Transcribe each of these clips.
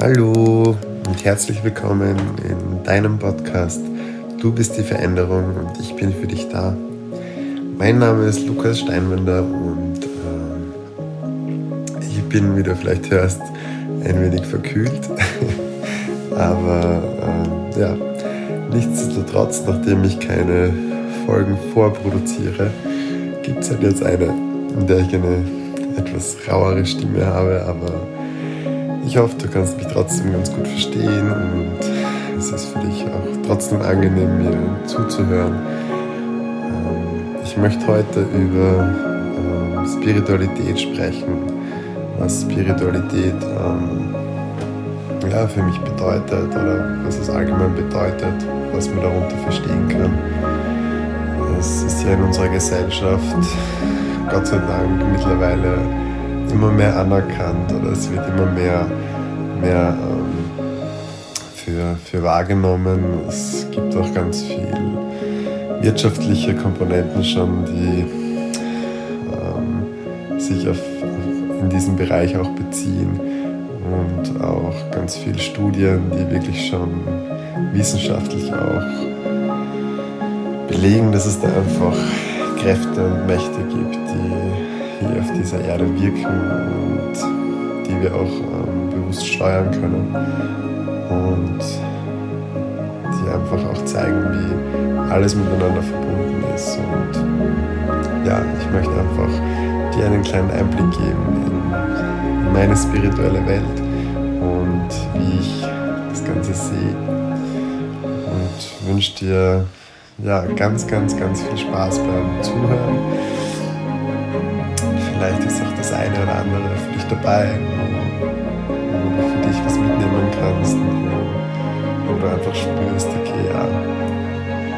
Hallo und herzlich willkommen in deinem Podcast. Du bist die Veränderung und ich bin für dich da. Mein Name ist Lukas Steinwender und äh, ich bin, wie du vielleicht hörst, ein wenig verkühlt. Aber äh, ja, nichtsdestotrotz, nachdem ich keine Folgen vorproduziere, gibt es halt jetzt eine, in der ich eine etwas rauere Stimme habe, aber ich hoffe, du kannst mich trotzdem ganz gut verstehen und es ist für dich auch trotzdem angenehm, mir zuzuhören. Ähm, ich möchte heute über ähm, Spiritualität sprechen, was Spiritualität ähm, für mich bedeutet oder was es allgemein bedeutet, was man darunter verstehen kann. Es ist ja in unserer Gesellschaft Gott sei Dank mittlerweile immer mehr anerkannt oder es wird immer mehr, mehr ähm, für, für wahrgenommen. Es gibt auch ganz viel wirtschaftliche Komponenten schon, die ähm, sich auf, in diesem Bereich auch beziehen und auch ganz viele Studien, die wirklich schon wissenschaftlich auch belegen, dass es da einfach Kräfte und Mächte gibt, die hier auf dieser Erde wirken und die wir auch ähm, bewusst steuern können und die einfach auch zeigen, wie alles miteinander verbunden ist. Und ja, ich möchte einfach dir einen kleinen Einblick geben in meine spirituelle Welt und wie ich das Ganze sehe und wünsche dir ja, ganz, ganz, ganz viel Spaß beim Zuhören. Vielleicht ist auch das eine oder andere für dich dabei, wo du für dich was mitnehmen kannst, wo, du einfach spürst, okay, ja,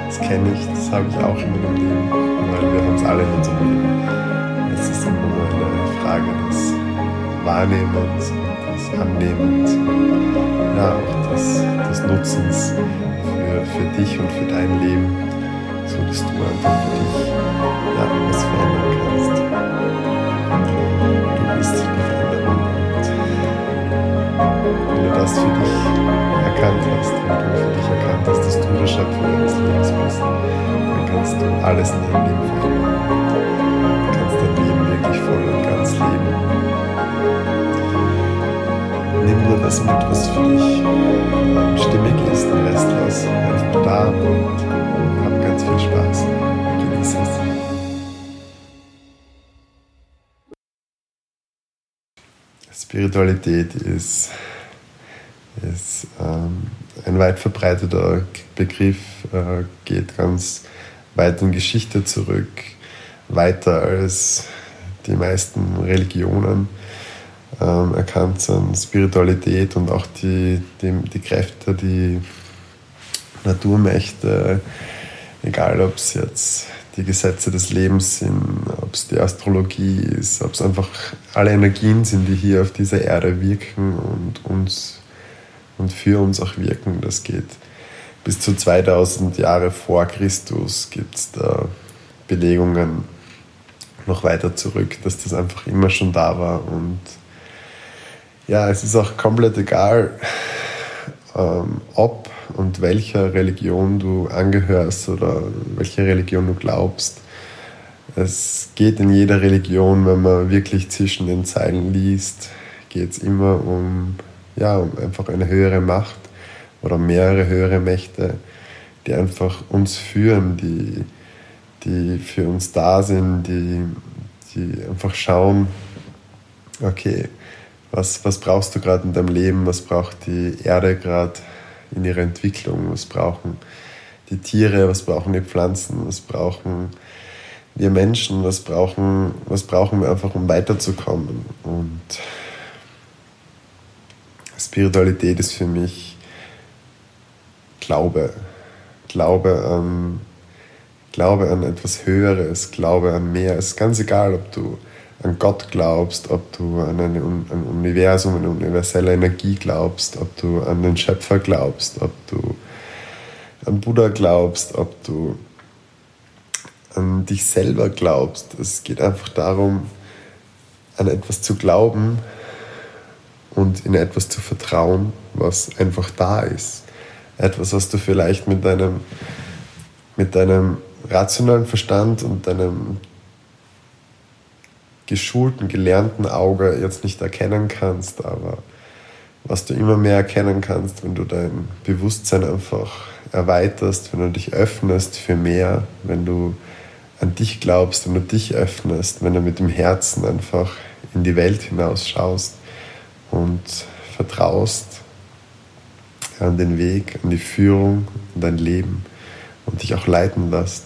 das kenne ich, das habe ich auch in meinem Leben, weil wir haben es alle in unserem Leben. Es ist immer nur eine Frage des Wahrnehmens des Annehmens und ja, auch des, des Nutzens für, für dich und für dein Leben so dass du einfach für dich ja, was verändern kannst. Du bist die Veränderung wenn du das für dich erkannt hast, wenn du für dich erkannt hast, dass du der Schöpfer deines Lebens bist, dann kannst du alles in deinem Leben verändern. Du kannst dein Leben wirklich voll und ganz leben. Nimm nur das mit, was für dich stimmig ist, den Rest lass einfach da und Spiritualität ist, ist ähm, ein weit verbreiteter Begriff, äh, geht ganz weit in Geschichte zurück, weiter als die meisten Religionen ähm, erkannt sind. Spiritualität und auch die, die, die Kräfte, die Naturmächte, Egal, ob es jetzt die Gesetze des Lebens sind, ob es die Astrologie ist, ob es einfach alle Energien sind, die hier auf dieser Erde wirken und uns und für uns auch wirken. Das geht bis zu 2000 Jahre vor Christus gibt es da Belegungen noch weiter zurück, dass das einfach immer schon da war. Und ja, es ist auch komplett egal, ähm, ob und welcher Religion du angehörst oder welche Religion du glaubst. Es geht in jeder Religion, wenn man wirklich zwischen den Zeilen liest, geht es immer um, ja, um einfach eine höhere Macht oder mehrere höhere Mächte, die einfach uns führen, die, die für uns da sind, die, die einfach schauen, okay, was, was brauchst du gerade in deinem Leben, was braucht die Erde gerade, in ihrer Entwicklung. Was brauchen die Tiere, was brauchen die Pflanzen, was brauchen wir Menschen, was brauchen, was brauchen wir einfach, um weiterzukommen. Und Spiritualität ist für mich Glaube. Glaube an, Glaube an etwas Höheres, Glaube an mehr. Es ist ganz egal, ob du an Gott glaubst, ob du an ein, ein Universum, eine universelle Energie glaubst, ob du an den Schöpfer glaubst, ob du an Buddha glaubst, ob du an dich selber glaubst. Es geht einfach darum, an etwas zu glauben und in etwas zu vertrauen, was einfach da ist. Etwas, was du vielleicht mit deinem, mit deinem rationalen Verstand und deinem geschulten, gelernten Auge jetzt nicht erkennen kannst, aber was du immer mehr erkennen kannst, wenn du dein Bewusstsein einfach erweiterst, wenn du dich öffnest für mehr, wenn du an dich glaubst, wenn du dich öffnest, wenn du mit dem Herzen einfach in die Welt hinausschaust und vertraust an den Weg, an die Führung, an dein Leben und dich auch leiten lässt,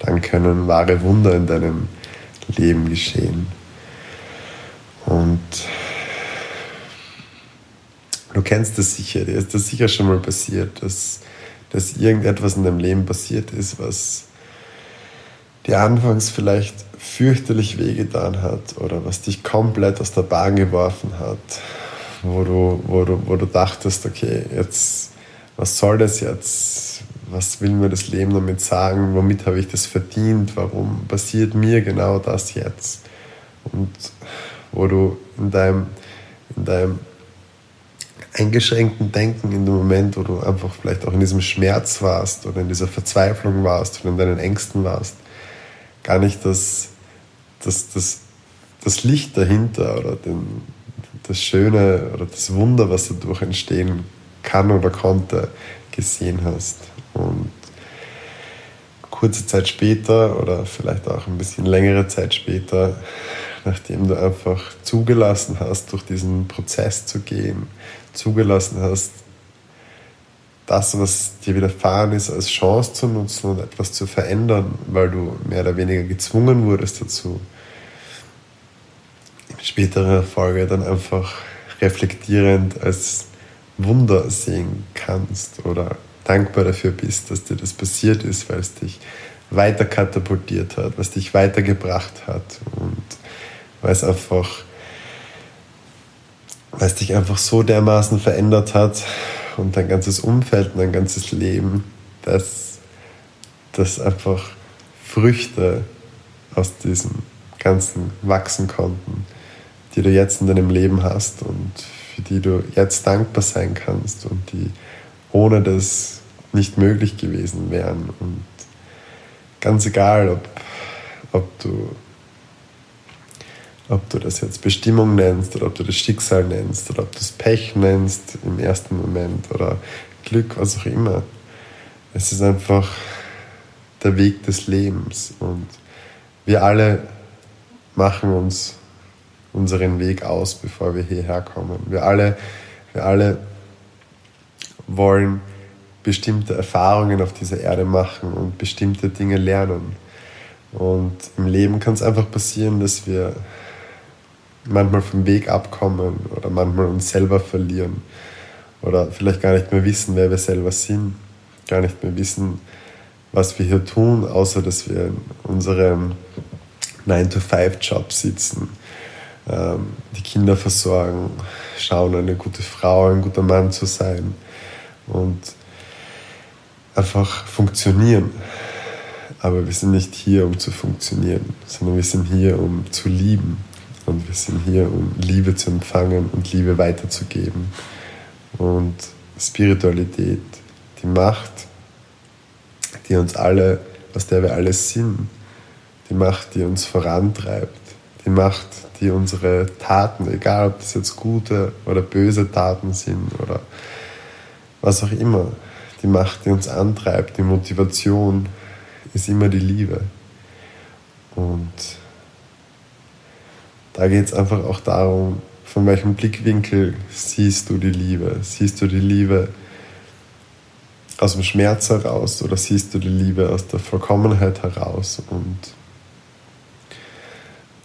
dann können wahre Wunder in deinem Leben geschehen. Und du kennst das sicher, dir ist das sicher schon mal passiert, dass, dass irgendetwas in deinem Leben passiert ist, was dir anfangs vielleicht fürchterlich wehgetan hat oder was dich komplett aus der Bahn geworfen hat, wo du, wo du, wo du dachtest, okay, jetzt, was soll das jetzt? Was will mir das Leben damit sagen? Womit habe ich das verdient? Warum passiert mir genau das jetzt? Und wo du in deinem, in deinem eingeschränkten Denken, in dem Moment, wo du einfach vielleicht auch in diesem Schmerz warst oder in dieser Verzweiflung warst oder in deinen Ängsten warst, gar nicht das, das, das, das Licht dahinter oder den, das Schöne oder das Wunder, was dadurch entstehen kann oder konnte, gesehen hast. Und kurze Zeit später oder vielleicht auch ein bisschen längere Zeit später, nachdem du einfach zugelassen hast, durch diesen Prozess zu gehen, zugelassen hast, das, was dir widerfahren ist, als Chance zu nutzen und etwas zu verändern, weil du mehr oder weniger gezwungen wurdest dazu. In späterer Folge dann einfach reflektierend als Wunder sehen kannst oder dankbar dafür bist, dass dir das passiert ist, weil es dich weiter katapultiert hat, was dich weitergebracht hat und weil es einfach, weil es dich einfach so dermaßen verändert hat, und dein ganzes Umfeld und dein ganzes Leben, dass, dass einfach Früchte aus diesem Ganzen wachsen konnten, die du jetzt in deinem Leben hast und für die du jetzt dankbar sein kannst und die ohne das nicht möglich gewesen wären. Und ganz egal, ob, ob du ob du das jetzt Bestimmung nennst oder ob du das Schicksal nennst oder ob du es Pech nennst im ersten Moment oder Glück, was auch immer. Es ist einfach der Weg des Lebens und wir alle machen uns unseren Weg aus, bevor wir hierher kommen. Wir alle, wir alle wollen bestimmte Erfahrungen auf dieser Erde machen und bestimmte Dinge lernen. Und im Leben kann es einfach passieren, dass wir manchmal vom Weg abkommen oder manchmal uns selber verlieren oder vielleicht gar nicht mehr wissen, wer wir selber sind, gar nicht mehr wissen, was wir hier tun, außer dass wir in unserem 9-to-5-Job sitzen, ähm, die Kinder versorgen, schauen, eine gute Frau, ein guter Mann zu sein und einfach funktionieren. Aber wir sind nicht hier, um zu funktionieren, sondern wir sind hier, um zu lieben, und wir sind hier, um Liebe zu empfangen und Liebe weiterzugeben. Und Spiritualität, die Macht, die uns alle, aus der wir alle sind, die Macht, die uns vorantreibt, die Macht, die unsere Taten, egal ob das jetzt gute oder böse Taten sind oder was auch immer, die Macht, die uns antreibt, die Motivation, ist immer die Liebe. Und da geht es einfach auch darum, von welchem Blickwinkel siehst du die Liebe? Siehst du die Liebe aus dem Schmerz heraus oder siehst du die Liebe aus der Vollkommenheit heraus? Und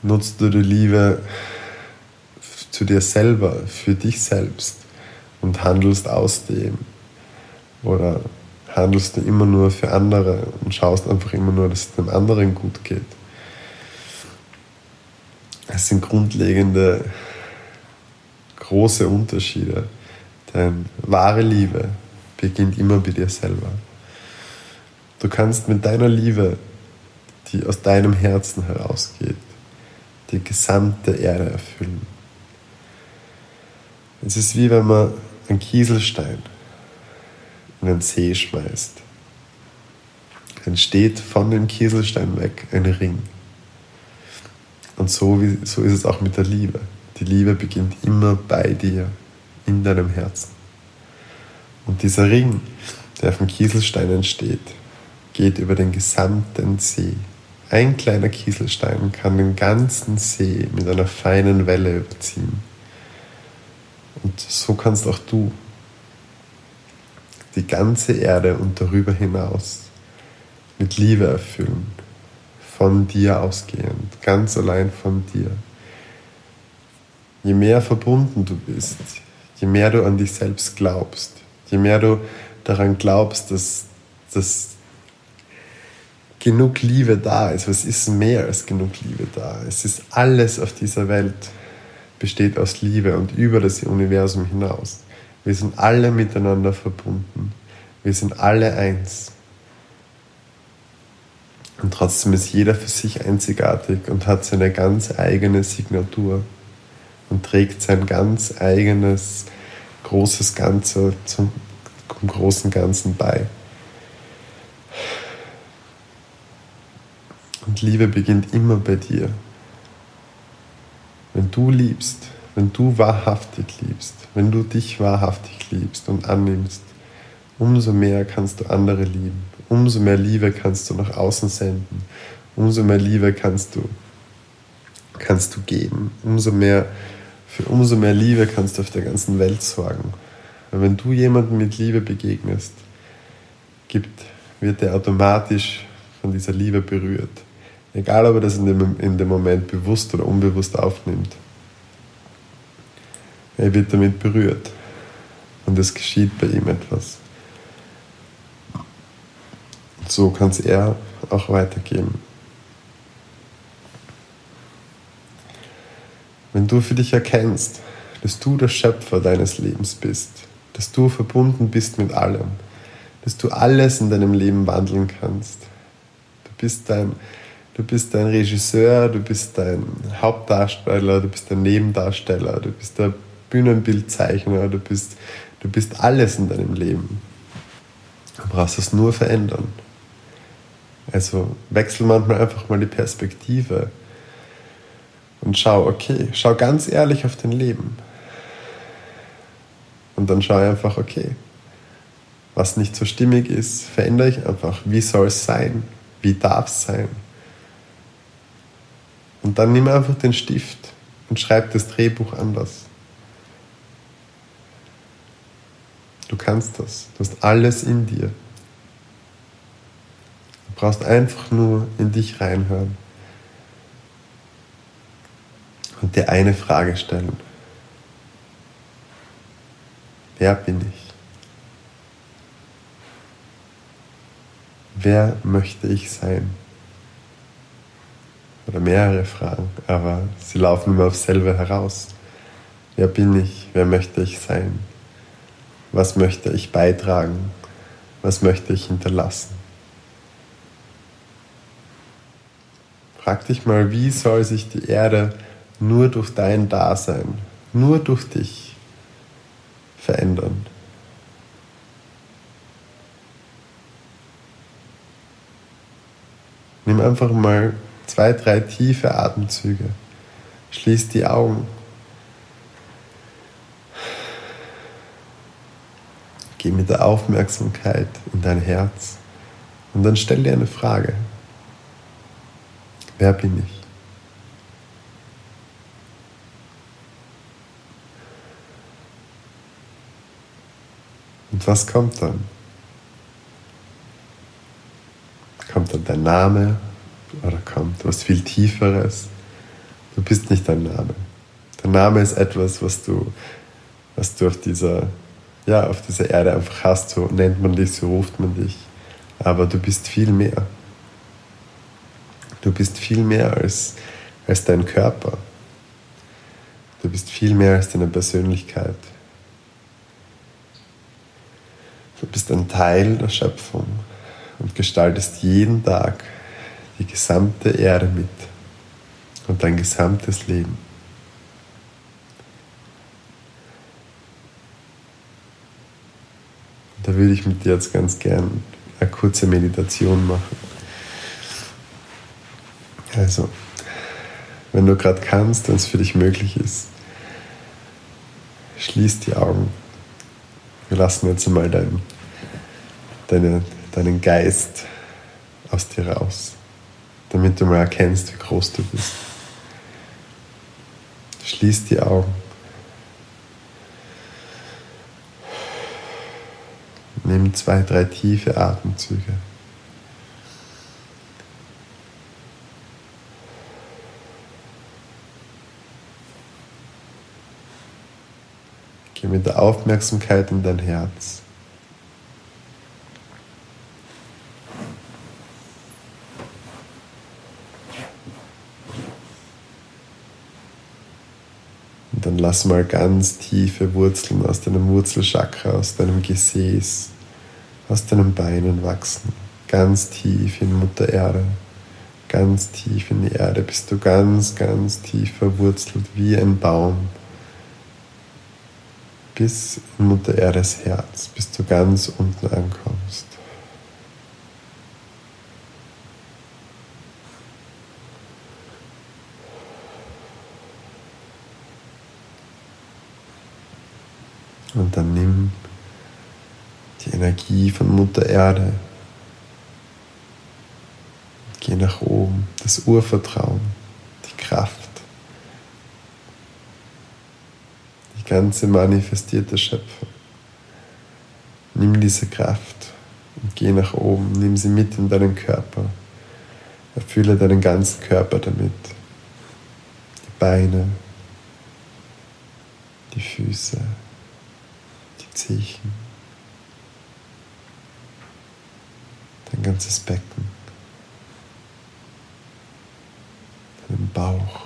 nutzt du die Liebe zu dir selber, für dich selbst und handelst aus dem? Oder handelst du immer nur für andere und schaust einfach immer nur, dass es dem anderen gut geht? Es sind grundlegende, große Unterschiede. Denn wahre Liebe beginnt immer bei dir selber. Du kannst mit deiner Liebe, die aus deinem Herzen herausgeht, die gesamte Erde erfüllen. Es ist wie wenn man einen Kieselstein in den See schmeißt. Dann steht von dem Kieselstein weg ein Ring. Und so, wie, so ist es auch mit der Liebe. Die Liebe beginnt immer bei dir, in deinem Herzen. Und dieser Ring, der vom Kieselstein entsteht, geht über den gesamten See. Ein kleiner Kieselstein kann den ganzen See mit einer feinen Welle überziehen. Und so kannst auch du die ganze Erde und darüber hinaus mit Liebe erfüllen, von dir ausgehend, ganz allein von dir. Je mehr verbunden du bist, je mehr du an dich selbst glaubst, je mehr du daran glaubst, dass, dass genug Liebe da ist. Was ist mehr als genug Liebe da? Es ist alles auf dieser Welt besteht aus Liebe und über das Universum hinaus. Wir sind alle miteinander verbunden. Wir sind alle eins. Und trotzdem ist jeder für sich einzigartig und hat seine ganz eigene Signatur und trägt sein ganz eigenes großes Ganze zum, zum großen Ganzen bei. Und Liebe beginnt immer bei dir. Wenn du liebst, wenn du wahrhaftig liebst, wenn du dich wahrhaftig liebst und annimmst, umso mehr kannst du andere lieben. Umso mehr Liebe kannst du nach außen senden. Umso mehr Liebe kannst du, kannst du geben. Umso mehr, für umso mehr Liebe kannst du auf der ganzen Welt sorgen. Weil wenn du jemandem mit Liebe begegnest, gibt, wird er automatisch von dieser Liebe berührt. Egal, ob er das in dem, in dem Moment bewusst oder unbewusst aufnimmt. Er wird damit berührt. Und es geschieht bei ihm etwas. So kann es er auch weitergeben. Wenn du für dich erkennst, dass du der Schöpfer deines Lebens bist, dass du verbunden bist mit allem, dass du alles in deinem Leben wandeln kannst. Du bist dein Du bist ein Regisseur, du bist ein Hauptdarsteller, du bist ein Nebendarsteller, du bist der Bühnenbildzeichner, du bist, du bist alles in deinem Leben. Du brauchst es nur verändern. Also wechsel manchmal einfach mal die Perspektive und schau, okay, schau ganz ehrlich auf dein Leben. Und dann schau einfach, okay, was nicht so stimmig ist, verändere ich einfach. Wie soll es sein? Wie darf es sein? Und dann nimm einfach den Stift und schreib das Drehbuch anders. Du kannst das. Du hast alles in dir. Du brauchst einfach nur in dich reinhören und dir eine Frage stellen. Wer bin ich? Wer möchte ich sein? oder mehrere Fragen, aber sie laufen immer aufs selbe heraus. Wer bin ich? Wer möchte ich sein? Was möchte ich beitragen? Was möchte ich hinterlassen? Frag dich mal, wie soll sich die Erde nur durch dein Dasein, nur durch dich verändern? Nimm einfach mal zwei, drei tiefe Atemzüge. Schließ die Augen. Geh mit der Aufmerksamkeit in dein Herz und dann stell dir eine Frage. Wer bin ich? Und was kommt dann? Kommt dann dein Name, oder kommt, was viel Tieferes. Du bist nicht dein Name. Der Name ist etwas, was du, was du auf dieser, ja, auf dieser Erde einfach hast. So nennt man dich, so ruft man dich. Aber du bist viel mehr. Du bist viel mehr als, als dein Körper. Du bist viel mehr als deine Persönlichkeit. Du bist ein Teil der Schöpfung und gestaltest jeden Tag die gesamte Erde mit und dein gesamtes Leben. Und da würde ich mit dir jetzt ganz gern eine kurze Meditation machen. Also, wenn du gerade kannst, wenn es für dich möglich ist, schließ die Augen. Wir lassen jetzt einmal dein, deine, deinen Geist aus dir raus, damit du mal erkennst, wie groß du bist. Schließ die Augen. Nimm zwei, drei tiefe Atemzüge. Geh mit der Aufmerksamkeit in dein Herz. Und dann lass mal ganz tiefe Wurzeln aus deinem Wurzelchakra, aus deinem Gesäß, aus deinen Beinen wachsen. Ganz tief in Mutter Erde, ganz tief in die Erde, bist du ganz, ganz tief verwurzelt wie ein Baum bis in Mutter Erdes Herz, bis du ganz unten ankommst. Und dann nimm die Energie von Mutter Erde. Geh nach oben, das Urvertrauen, die Kraft. Ganze manifestierte Schöpfung. Nimm diese Kraft und geh nach oben, nimm sie mit in deinen Körper. Erfülle deinen ganzen Körper damit. Die Beine, die Füße, die Zehen, dein ganzes Becken, deinen Bauch,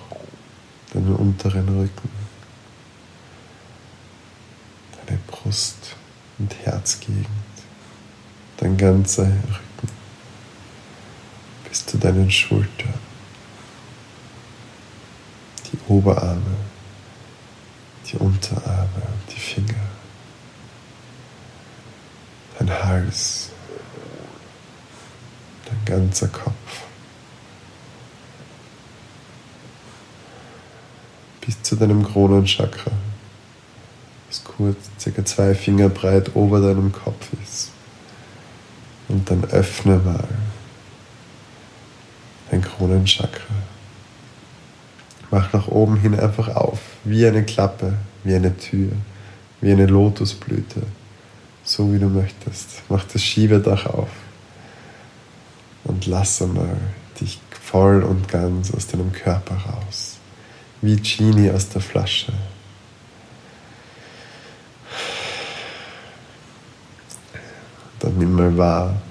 deinen unteren Rücken. Brust- und Herzgegend, dein ganzer Rücken bis zu deinen Schultern, die Oberarme, die Unterarme, die Finger, dein Hals, dein ganzer Kopf. bis zu deinem Kronenchakra kurz, circa zwei Finger breit ober deinem Kopf ist. Und dann öffne mal dein Kronenchakra. Mach nach oben hin einfach auf, wie eine Klappe, wie eine Tür, wie eine Lotusblüte, so wie du möchtest. Mach das Schiebedach auf und lasse mal dich voll und ganz aus deinem Körper raus, wie Genie aus der Flasche. Dann nimm mal wahr,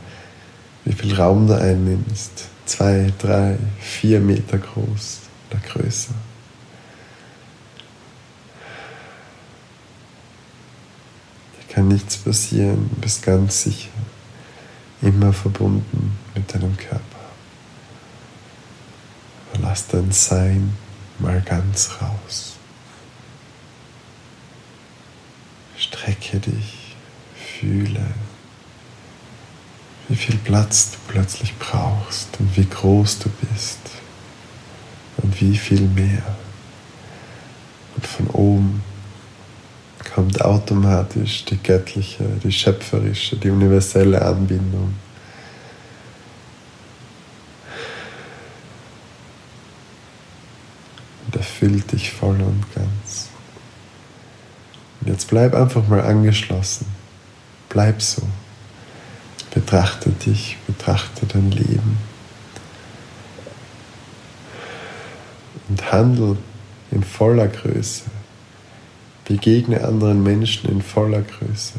wie viel Raum du einnimmst. Zwei, drei, vier Meter groß oder größer. Dir kann nichts passieren, du bist ganz sicher, immer verbunden mit deinem Körper. Aber lass dein Sein mal ganz raus. Strecke dich, fühle wie viel Platz du plötzlich brauchst und wie groß du bist und wie viel mehr. Und von oben kommt automatisch die göttliche, die schöpferische, die universelle Anbindung. Und erfüllt dich voll und ganz. Und jetzt bleib einfach mal angeschlossen. Bleib so. Betrachte dich, betrachte dein Leben und handle in voller Größe. Begegne anderen Menschen in voller Größe.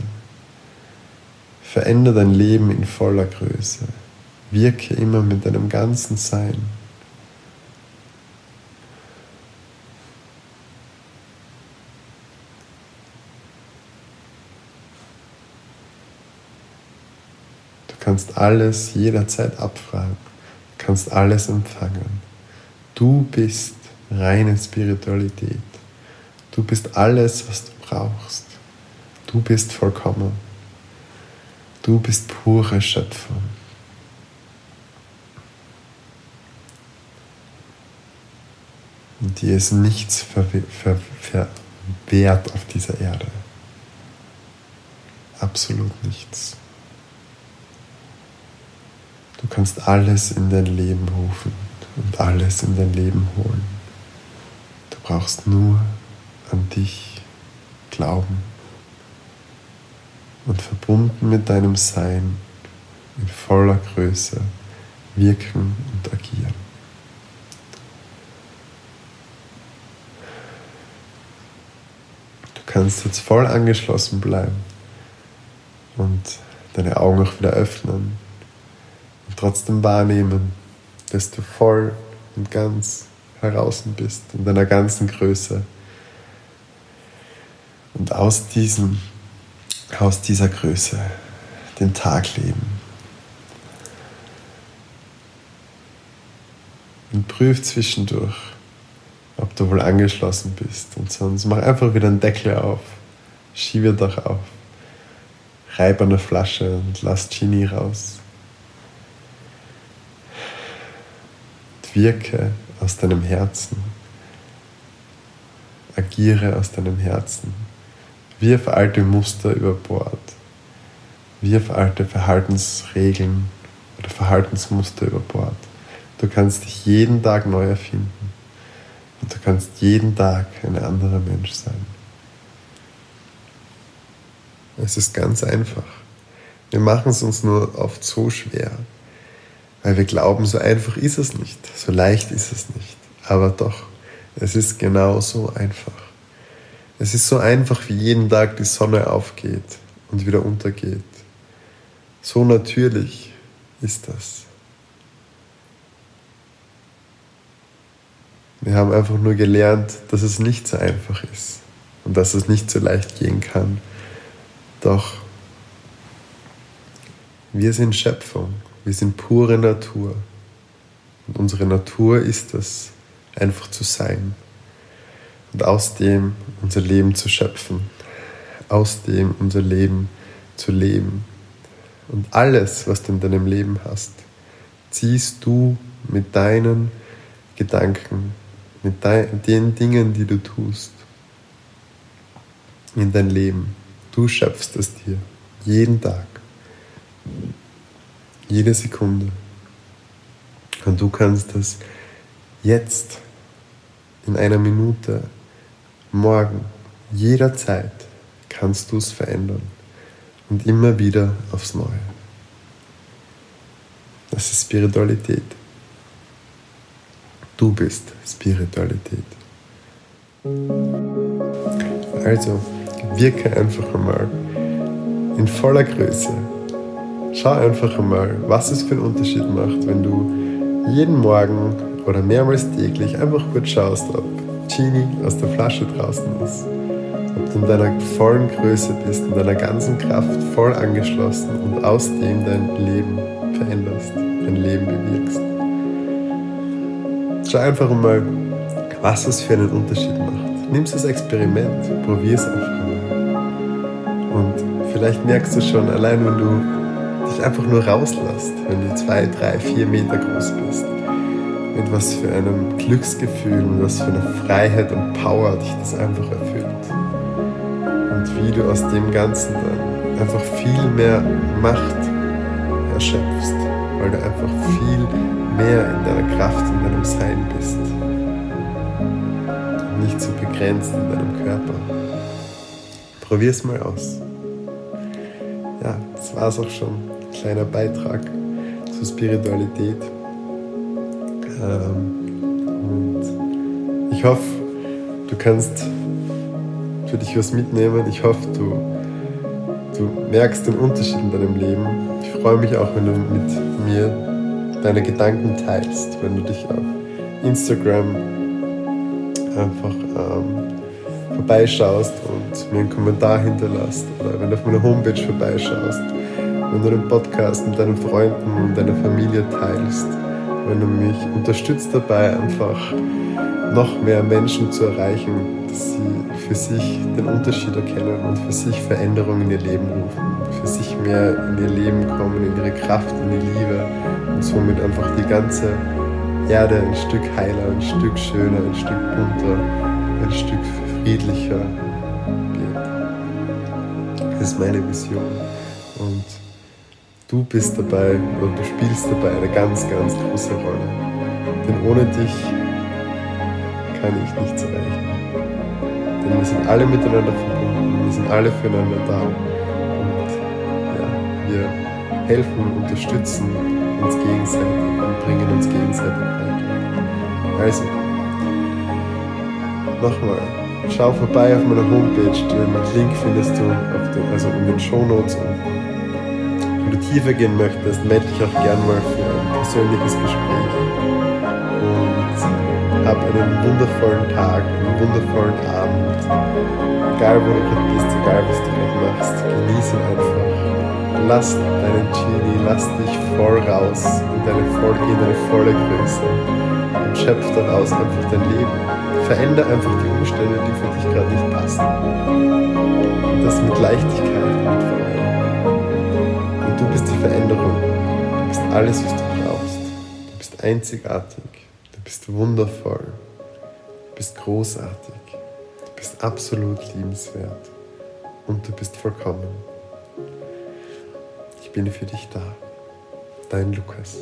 Verändere dein Leben in voller Größe. Wirke immer mit deinem ganzen Sein. Kannst alles jederzeit abfragen, kannst alles empfangen. Du bist reine Spiritualität. Du bist alles, was du brauchst. Du bist vollkommen. Du bist pure Schöpfung. Und dir ist nichts verwehrt auf dieser Erde. Absolut nichts. Du kannst alles in dein Leben rufen und alles in dein Leben holen. Du brauchst nur an dich glauben und verbunden mit deinem Sein in voller Größe wirken und agieren. kannst jetzt voll angeschlossen bleiben und deine Augen auch wieder öffnen und trotzdem wahrnehmen, dass du voll und ganz heraus bist, in deiner ganzen Größe. Und aus diesem, aus dieser Größe den Tag leben. Und prüf zwischendurch, ob du wohl angeschlossen bist. Und sonst mach einfach wieder einen Deckel auf. Schiebe doch auf. Reib an der Flasche und lass Genie raus. Wirke aus deinem Herzen. Agiere aus deinem Herzen. Wirf alte Muster über Bord. Wirf alte Verhaltensregeln oder Verhaltensmuster über Bord. Du kannst dich jeden Tag neu erfinden. Und du kannst jeden Tag ein anderer Mensch sein. Es ist ganz einfach. Wir machen es uns nur oft so schwer, weil wir glauben, so einfach ist es nicht, so leicht ist es nicht. Aber doch, es ist genau so einfach. Es ist so einfach, wie jeden Tag die Sonne aufgeht und wieder untergeht. So natürlich ist das. Wir haben einfach nur gelernt, dass es nicht so einfach ist und dass es nicht so leicht gehen kann. Doch wir sind Schöpfung, wir sind pure Natur. Und unsere Natur ist es, einfach zu sein und aus dem unser Leben zu schöpfen, aus dem unser Leben zu leben. Und alles, was du in deinem Leben hast, ziehst du mit deinen Gedanken, mit den Dingen, die du tust in dein Leben. Du schöpfst es dir jeden Tag, jede Sekunde. Und du kannst es jetzt, in einer Minute, morgen, jederzeit kannst du es verändern. Und immer wieder aufs Neue. Das ist Spiritualität. Du bist Spiritualität. Also, wirke einfach einmal in voller Größe. Schau einfach einmal, was es für einen Unterschied macht, wenn du jeden Morgen oder mehrmals täglich einfach kurz schaust, ob Genie aus der Flasche draußen ist. Ob du in deiner vollen Größe bist, in deiner ganzen Kraft voll angeschlossen und aus dem dein Leben veränderst, dein Leben bewirkst. Schau einfach mal, was es für einen Unterschied macht. Nimm als Experiment, probier es einfach mal. Und vielleicht merkst du schon, allein wenn du dich einfach nur rauslässt, wenn du zwei, drei, vier Meter groß bist, mit was für einem Glücksgefühl und was für einer Freiheit und Power dich das einfach erfüllt. Und wie du aus dem Ganzen dann einfach viel mehr Macht erschöpfst, weil du einfach viel mehr in deiner Kraft, in deinem Sein bist. Und nicht so begrenzt in deinem Körper. Probier es mal aus. War auch schon. Ein kleiner Beitrag zur Spiritualität. Ähm, und ich hoffe, du kannst für dich was mitnehmen. Ich hoffe, du, du merkst den Unterschied in deinem Leben. Ich freue mich auch, wenn du mit mir deine Gedanken teilst, wenn du dich auf Instagram einfach ähm, vorbeischaust und mir einen Kommentar hinterlässt oder wenn du auf meiner Homepage vorbeischaust, wenn du den Podcast mit deinen Freunden und deiner Familie teilst, wenn du mich unterstützt dabei, einfach noch mehr Menschen zu erreichen, dass sie für sich den Unterschied erkennen und für sich Veränderungen in ihr Leben rufen, für sich mehr in ihr Leben kommen, in ihre Kraft, in die Liebe und somit einfach die ganze Erde ein Stück heiler, ein Stück schöner, ein Stück bunter, ein Stück friedlicher wird. Das ist meine Vision du bist dabei oder du spielst dabei eine ganz, ganz große Rolle. Denn ohne dich kann ich nichts erreichen. Denn wir sind alle miteinander verbunden, wir sind alle füreinander da. Und ja, wir helfen, unterstützen uns gegenseitig und bringen uns gegenseitig weiter. Also, nochmal, schau vorbei auf meiner Homepage, den Link findest du den, also in den Shownotes und wenn du tiefer gehen möchtest, melde dich auch gern mal für ein persönliches Gespräch hab einen wundervollen Tag, einen wundervollen Abend. Egal wo du gerade bist, egal was du gerade machst, genieß ihn einfach. Lass deinen Genie, lass dich voll raus in deine, voll, in deine volle Größe und schöpf daraus einfach dein Leben. Veränder einfach die Umstände, die für dich gerade nicht passen. Und das mit Leichtigkeit und mit Veränderung. Du bist alles, was du brauchst. Du bist einzigartig bist wundervoll, du bist großartig, du bist absolut liebenswert und du bist vollkommen. Ich bin für dich da, dein Lukas.